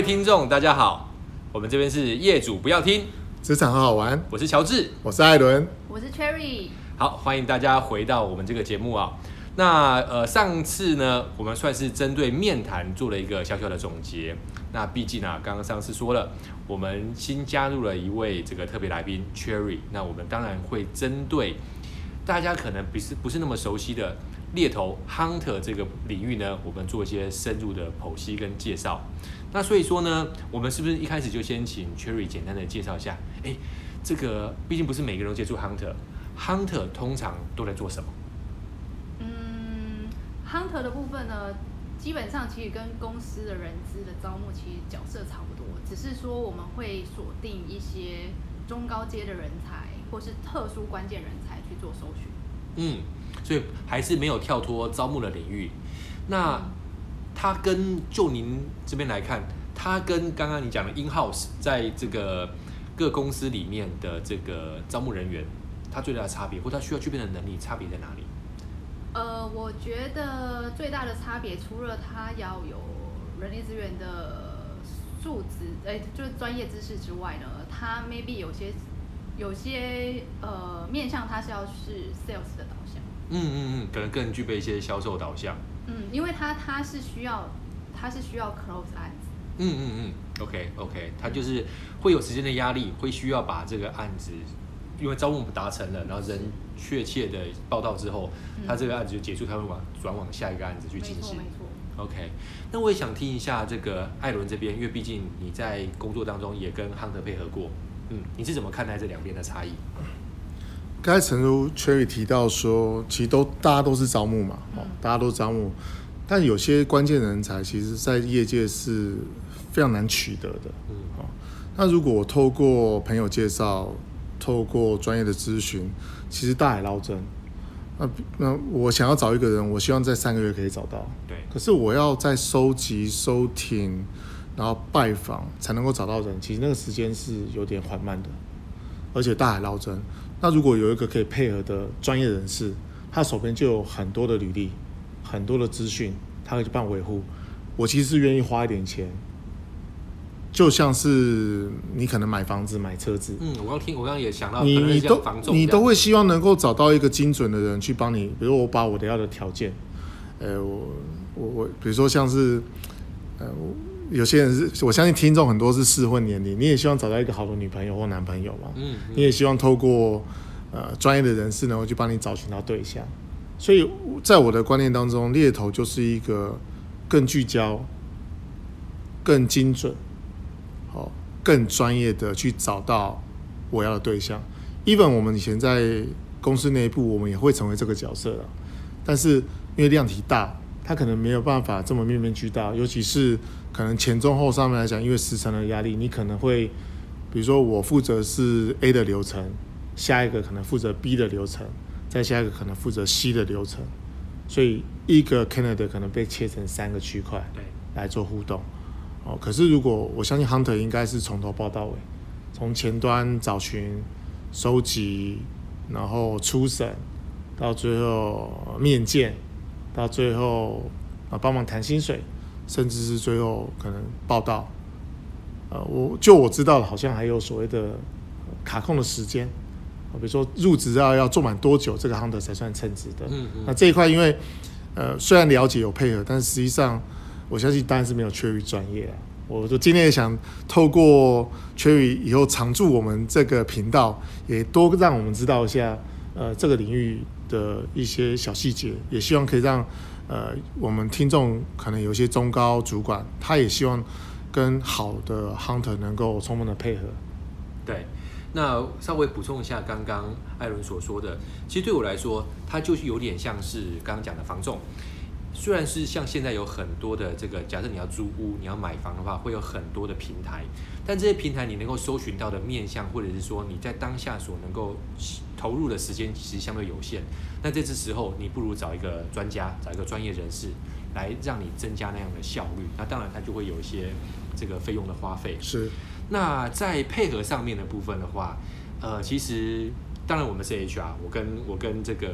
位听众，大家好，我们这边是业主不要听，职场好好玩。我是乔治，我是艾伦，我是 Cherry。好，欢迎大家回到我们这个节目啊。那呃，上次呢，我们算是针对面谈做了一个小小的总结。那毕竟啊，刚刚上次说了，我们新加入了一位这个特别来宾 Cherry。那我们当然会针对大家可能不是不是那么熟悉的猎头 Hunter 这个领域呢，我们做一些深入的剖析跟介绍。那所以说呢，我们是不是一开始就先请 Cherry 简单的介绍一下？哎，这个毕竟不是每个人都接触 Hunter，Hunter 通常都在做什么嗯？Hunter 的部分呢，基本上其实跟公司的人资的招募其实角色差不多，只是说我们会锁定一些中高阶的人才，或是特殊关键人才去做搜寻。嗯，所以还是没有跳脱招募的领域。那他跟就您这边来看，他跟刚刚你讲的 in house 在这个各公司里面的这个招募人员，他最大的差别，或他需要具备的能力差别在哪里？呃，我觉得最大的差别，除了他要有人力资源的素质，哎，就是专业知识之外呢，他 maybe 有些有些呃面向，他是要是 sales 的导向。嗯嗯嗯，可能更具备一些销售导向。嗯，因为他他是需要他是需要 close 案子。嗯嗯嗯，OK OK，他就是会有时间的压力，会需要把这个案子。因为招募达成了，然后人确切的报道之后，嗯、他这个案子就结束，他会往转往下一个案子去进行。没错，OK，那我也想听一下这个艾伦这边，因为毕竟你在工作当中也跟 Hunter 配合过，嗯，你是怎么看待这两边的差异？刚才陈如 Cherry 提到说，其实都大家都是招募嘛，哦、嗯，大家都招募，但有些关键人才，其实在业界是非常难取得的。嗯，好，那如果我透过朋友介绍。透过专业的咨询，其实大海捞针。那那我想要找一个人，我希望在三个月可以找到。对。可是我要在收集、收听，然后拜访才能够找到人，其实那个时间是有点缓慢的，而且大海捞针。那如果有一个可以配合的专业人士，他手边就有很多的履历、很多的资讯，他可以去帮我维护。我其实是愿意花一点钱。就像是你可能买房子、买车子，嗯，我刚听，我刚刚也想到，你你都你都会希望能够找到一个精准的人去帮你，比如我把我的要的条件，呃，我我我，比如说像是，呃，有些人是，我相信听众很多是适婚年龄，你也希望找到一个好的女朋友或男朋友嘛，嗯，嗯，你也希望透过呃专业的人士能够去帮你找寻到对象，所以在我的观念当中，猎头就是一个更聚焦、更精准。好，更专业的去找到我要的对象。even 我们以前在公司内部，我们也会成为这个角色了。但是因为量体大，他可能没有办法这么面面俱到。尤其是可能前中后上面来讲，因为时程的压力，你可能会，比如说我负责是 A 的流程，下一个可能负责 B 的流程，再下一个可能负责 C 的流程，所以一个 candidate 可能被切成三个区块，对，来做互动。哦，可是如果我相信 Hunter 应该是从头报到尾，从前端找寻、收集，然后初审，到最后面见，到最后啊帮忙谈薪水，甚至是最后可能报道。呃，我就我知道的，好像还有所谓的卡控的时间，比如说入职要要做满多久，这个 Hunter 才算称职的。嗯嗯。那这一块因为呃虽然了解有配合，但是实际上。我相信当然是没有 Cherry 专业啊！我就今天也想透过 Cherry 以后常驻我们这个频道，也多让我们知道一下呃这个领域的一些小细节，也希望可以让呃我们听众可能有些中高主管，他也希望跟好的 Hunter 能够充分的配合。对，那稍微补充一下刚刚艾伦所说的，其实对我来说，它就是有点像是刚刚讲的房仲。虽然是像现在有很多的这个，假设你要租屋、你要买房的话，会有很多的平台，但这些平台你能够搜寻到的面向，或者是说你在当下所能够投入的时间，其实相对有限。那这次时候，你不如找一个专家，找一个专业人士来让你增加那样的效率。那当然，它就会有一些这个费用的花费。是。那在配合上面的部分的话，呃，其实当然我们是 HR，我跟我跟这个。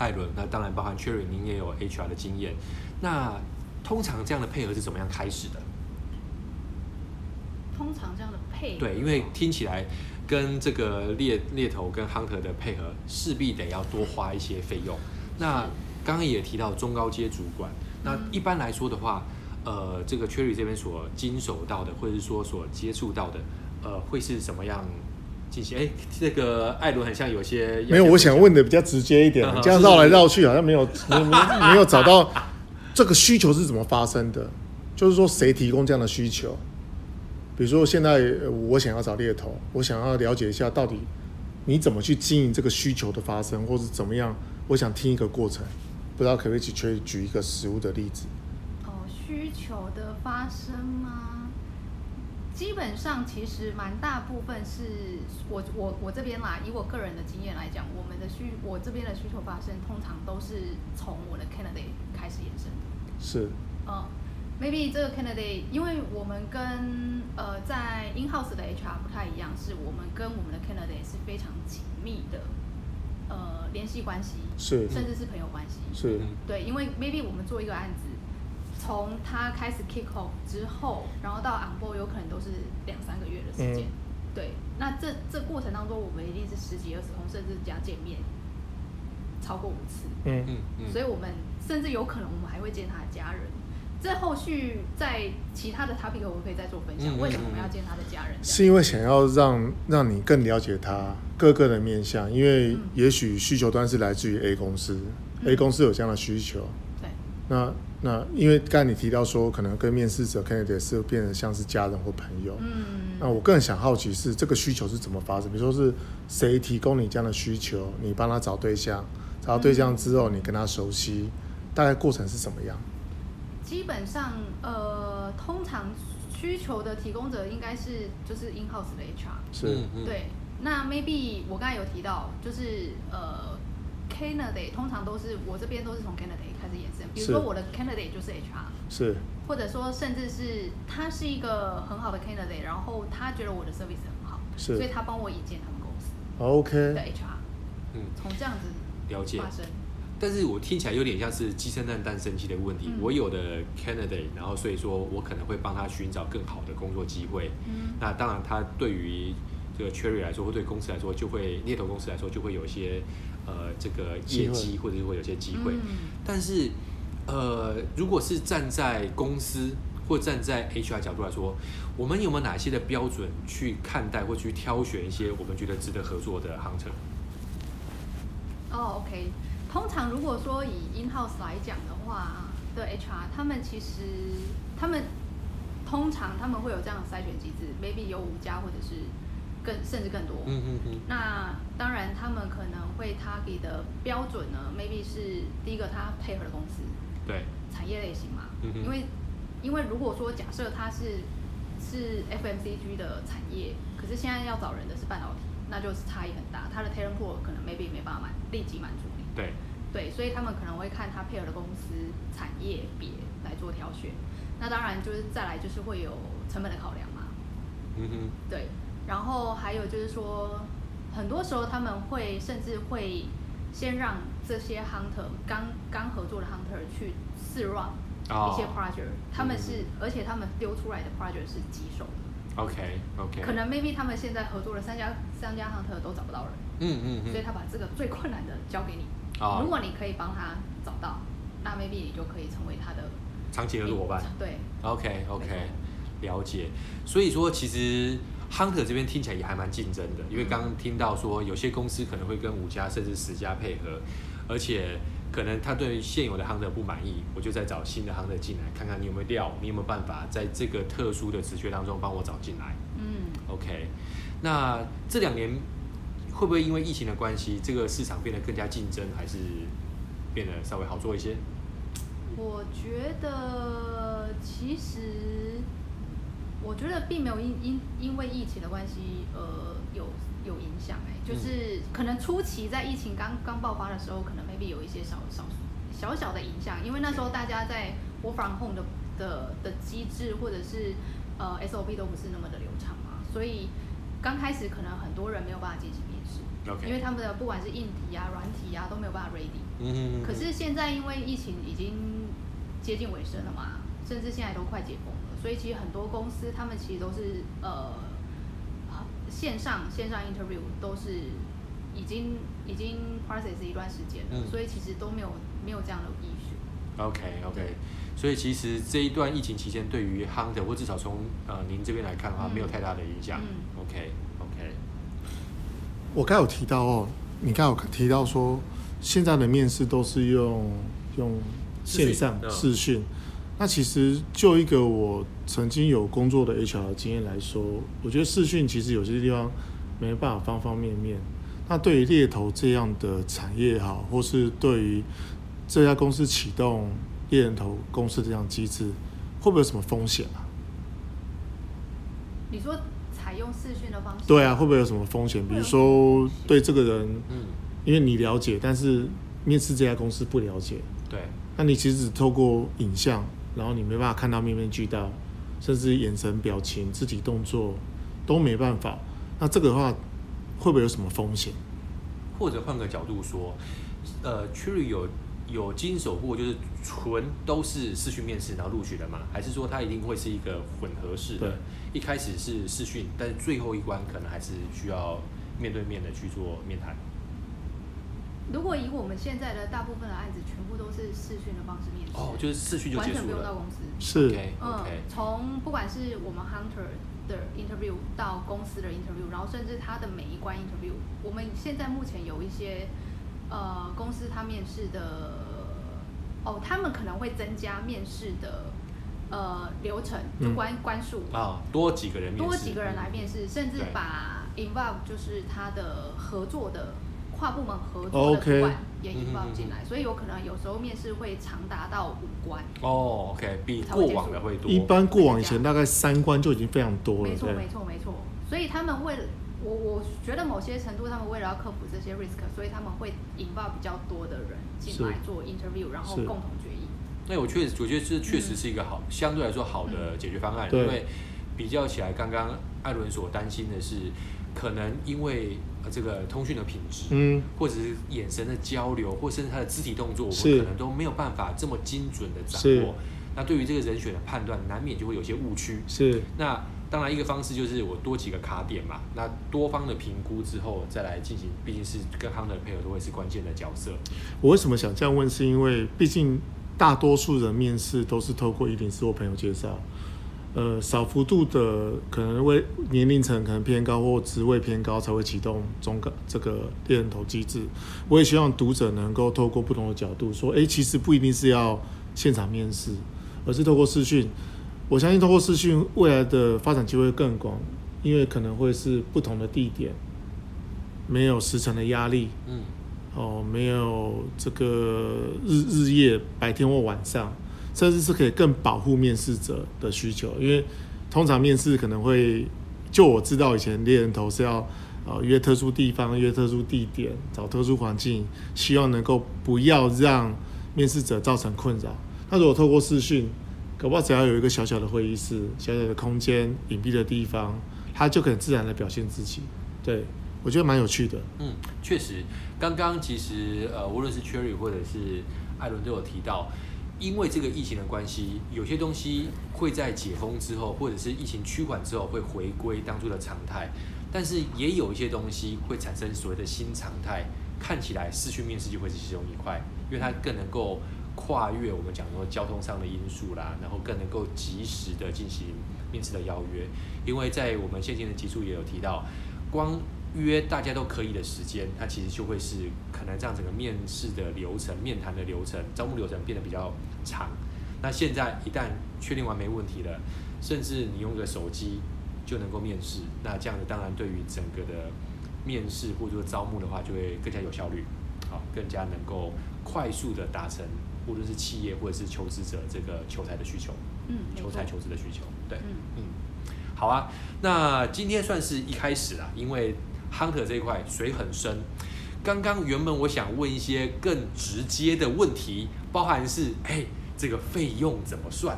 艾伦，那当然包含 Cherry，您也有 HR 的经验。那通常这样的配合是怎么样开始的？通常这样的配合，对，因为听起来跟这个猎猎头跟 hunter 的配合，势必得要多花一些费用。那刚刚也提到中高阶主管，那一般来说的话，呃，这个 Cherry 这边所经手到的，或者是说所接触到的，呃，会是什么样进行？哎，这个艾伦很像有些没有，我想问的比较直接一点，这样绕来绕去，好像没有没没有找到这个需求是怎么发生的，就是说谁提供这样的需求？比如说现在我想要找猎头，我想要了解一下到底你怎么去经营这个需求的发生，或是怎么样？我想听一个过程，不知道可不可以举举一个实物的例子？哦，需求的发生吗？基本上其实蛮大部分是我我我这边啦，以我个人的经验来讲，我们的需我这边的需求发生，通常都是从我的 candidate 开始延伸的。是。嗯。Maybe 这个 candidate，因为我们跟呃在 in house 的 HR 不太一样，是我们跟我们的 candidate 是非常紧密的呃联系关系，是，甚至是朋友关系，是，对，因为 Maybe 我们做一个案子，从他开始 kick off 之后，然后到 on board 有可能都是两三个月的时间，嗯、对，那这这过程当中，我们一定是十几二十通，甚至加见面超过五次，嗯。嗯嗯，所以我们甚至有可能我们还会见他的家人。这后续在其他的 topic 我们可以再做分享。为什么我们要见他的家人？是因为想要让让你更了解他各个的面向，因为也许需求端是来自于 A 公司，嗯，A 公司有这样的需求。对。那那因为刚才你提到说，可能跟面试者 candidate 是变得像是家人或朋友。嗯。那我更想好奇是这个需求是怎么发生？比如说是谁提供你这样的需求？你帮他找对象，找到对象之后，你跟他熟悉，大概过程是什么样？基本上，呃，通常需求的提供者应该是就是 in house 的 HR，是，对。那 maybe 我刚才有提到，就是呃，candidate 通常都是我这边都是从 candidate 开始延伸，比如说我的 candidate 就是 HR，是，或者说甚至是他是一个很好的 candidate，然后他觉得我的 service 很好，是，所以他帮我引荐他们公司，OK。的 HR，嗯，从这样子了解。发生。但是我听起来有点像是鸡生蛋，蛋生鸡的问题。嗯、我有的 candidate，然后所以说我可能会帮他寻找更好的工作机会。嗯、那当然，他对于这个 Cherry 来说，或对公司来说，就会猎头公司来说，就会有一些呃这个业绩，或者是会有些机会。嗯、但是呃，如果是站在公司或站在 HR 角度来说，我们有没有哪些的标准去看待或去挑选一些我们觉得值得合作的 hunter？哦、oh，OK。通常如果说以 in house 来讲的话，的 HR 他们其实他们通常他们会有这样的筛选机制，maybe 有五家或者是更甚至更多。嗯嗯嗯。那当然他们可能会 target 的标准呢，maybe 是第一个他配合的公司，对，产业类型嘛。嗯哼。因为因为如果说假设他是是 FMCG 的产业，可是现在要找人的是半导体，那就是差异很大，他的 talent pool 可能 maybe 没办法满立即满足。对，对，所以他们可能会看他配合的公司产业别来做挑选。那当然就是再来就是会有成本的考量嘛。嗯哼。对，然后还有就是说，很多时候他们会甚至会先让这些 hunter 刚刚合作的 hunter 去试 run 一些 project，、哦、他们是、嗯、而且他们丢出来的 project 是棘手的。OK OK。可能 maybe 他们现在合作的三家三家 hunter 都找不到人。嗯嗯嗯。所以他把这个最困难的交给你。哦、如果你可以帮他找到，那 maybe 你就可以成为他的长期合作伙伴。对，OK OK，了解。所以说，其实 Hunter 这边听起来也还蛮竞争的，因为刚刚听到说有些公司可能会跟五家甚至十家配合，而且可能他对现有的 Hunter 不满意，我就再找新的 Hunter 进来，看看你有没有料，你有没有办法在这个特殊的职缺当中帮我找进来。嗯，OK。那这两年。会不会因为疫情的关系，这个市场变得更加竞争，还是变得稍微好做一些？我觉得其实，我觉得并没有因因因为疫情的关系，呃，有有影响哎，就是可能初期在疫情刚刚爆发的时候，可能 maybe 有一些小小小小的影响，因为那时候大家在 work from home 的的的机制或者是呃 SOP 都不是那么的流畅嘛，所以刚开始可能很多人没有办法进行。Okay. 因为他们的不管是硬体啊、软体啊都没有办法 ready。嗯。可是现在因为疫情已经接近尾声了嘛，甚至现在都快解封了，所以其实很多公司他们其实都是呃线上线上 interview 都是已经已经 process 一段时间了，嗯、所以其实都没有没有这样的 issue。OK OK，所以其实这一段疫情期间，对于 Hunter 或至少从呃您这边来看的话，嗯、没有太大的影响。嗯、OK OK，我刚有提到哦，你刚有提到说现在的面试都是用用线上视讯。那其实就一个我曾经有工作的 HR 经验来说，我觉得视讯其实有些地方没办法方方面面。那对于猎头这样的产业也好，或是对于这家公司启动猎人头公司这样机制，会不会有什么风险啊？你说采用视讯的方式？对啊，会不会有什么风险？比如说对这个人，嗯，因为你了解，但是面试这家公司不了解，对，那你其实只透过影像。然后你没办法看到面面俱到，甚至眼神、表情、肢体动作都没办法。那这个的话，会不会有什么风险？或者换个角度说，呃，Cherry 有有经手过，就是纯都是视讯面试然后录取的吗？还是说它一定会是一个混合式的？对一开始是视讯，但是最后一关可能还是需要面对面的去做面谈。如果以我们现在的大部分的案子，全部都是视讯的方式面试，哦，就是视讯就结束了，完全不用到公司。是，okay, okay. 嗯，从不管是我们 hunter 的 interview 到公司的 interview，然后甚至他的每一关 interview，我们现在目前有一些呃公司他面试的，哦，他们可能会增加面试的呃流程，就关、嗯、关数啊，多几个人面试，多几个人来面试，嗯、甚至把 involve 就是他的合作的。跨部门合作的主管也引爆进来，所以有可能有时候面试会长达到五关。哦，OK，比过往的会多。一般过往以前大概三关就已经非常多了。没错，没错，没错。所以他们为了我，我觉得某些程度，他们为了要克服这些 risk，所以他们会引爆比较多的人进来做 interview，然后共同决议。那我确实，我觉得这确实是一个好，相对来说好的解决方案，因为比较起来，刚刚艾伦所担心的是。可能因为这个通讯的品质，嗯，或者是眼神的交流，或甚至他的肢体动作，我们可能都没有办法这么精准的掌握。是那对于这个人选的判断，难免就会有些误区。是。那当然一个方式就是我多几个卡点嘛，那多方的评估之后再来进行，毕竟是跟 Hunter 的配合都会是关键的角色。我为什么想这样问？是因为毕竟大多数人面试都是透过104或朋友介绍。呃，少幅度的可能为年龄层可能偏高或职位偏高才会启动中个这个猎人头机制。我也希望读者能够透过不同的角度说，哎，其实不一定是要现场面试，而是透过视讯。我相信透过视讯未来的发展机会更广，因为可能会是不同的地点，没有时程的压力，嗯，哦，没有这个日日夜白天或晚上。甚至是可以更保护面试者的需求，因为通常面试可能会，就我知道以前猎人头是要呃约特殊地方、约特殊地点、找特殊环境，希望能够不要让面试者造成困扰。那如果透过视讯，搞不好只要有一个小小的会议室、小小的空间、隐蔽的地方，他就可以自然的表现自己。对，我觉得蛮有趣的。嗯，确实，刚刚其实呃，无论是 Cherry 或者是艾伦都有提到。因为这个疫情的关系，有些东西会在解封之后，或者是疫情趋缓之后，会回归当初的常态。但是也有一些东西会产生所谓的新常态，看起来视讯面试就会是其中一块，因为它更能够跨越我们讲说交通上的因素啦，然后更能够及时的进行面试的邀约。因为在我们现今的集数也有提到，光约大家都可以的时间，它其实就会是可能这样整个面试的流程、面谈的流程、招募流程变得比较长。那现在一旦确定完没问题了，甚至你用个手机就能够面试，那这样子当然对于整个的面试或者说招募的话，就会更加有效率，好，更加能够快速的达成，无论是企业或者是求职者这个求财的需求，嗯，求财求职的需求，对，嗯嗯，好啊，那今天算是一开始啦，因为。Hunter 这一块水很深，刚刚原本我想问一些更直接的问题，包含是哎这个费用怎么算，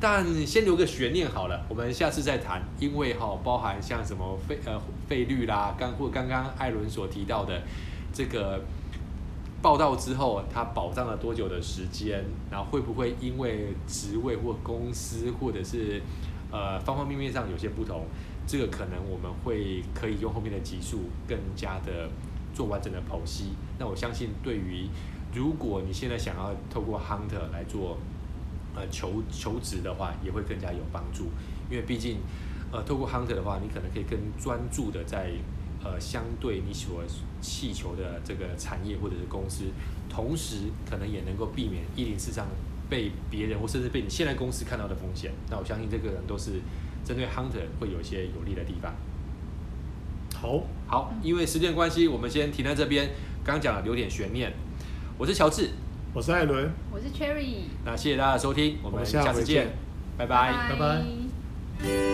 但先留个悬念好了，我们下次再谈，因为哈、哦、包含像什么费呃费率啦，刚或刚刚艾伦所提到的这个报到之后，他保障了多久的时间？然后会不会因为职位或公司或者是呃方方面面上有些不同？这个可能我们会可以用后面的集数更加的做完整的剖析。那我相信，对于如果你现在想要透过 Hunter 来做呃求求职的话，也会更加有帮助。因为毕竟呃透过 Hunter 的话，你可能可以更专注的在呃相对你所气求的这个产业或者是公司，同时可能也能够避免一零四上被别人或甚至被你现在公司看到的风险。那我相信这个人都是。针对 Hunter 会有一些有利的地方。好，好，因为时间关系，我们先停在这边。刚刚讲了留点悬念，我是乔治，我是艾伦，我是 Cherry。那谢谢大家的收听，我们下次见，拜拜，拜拜。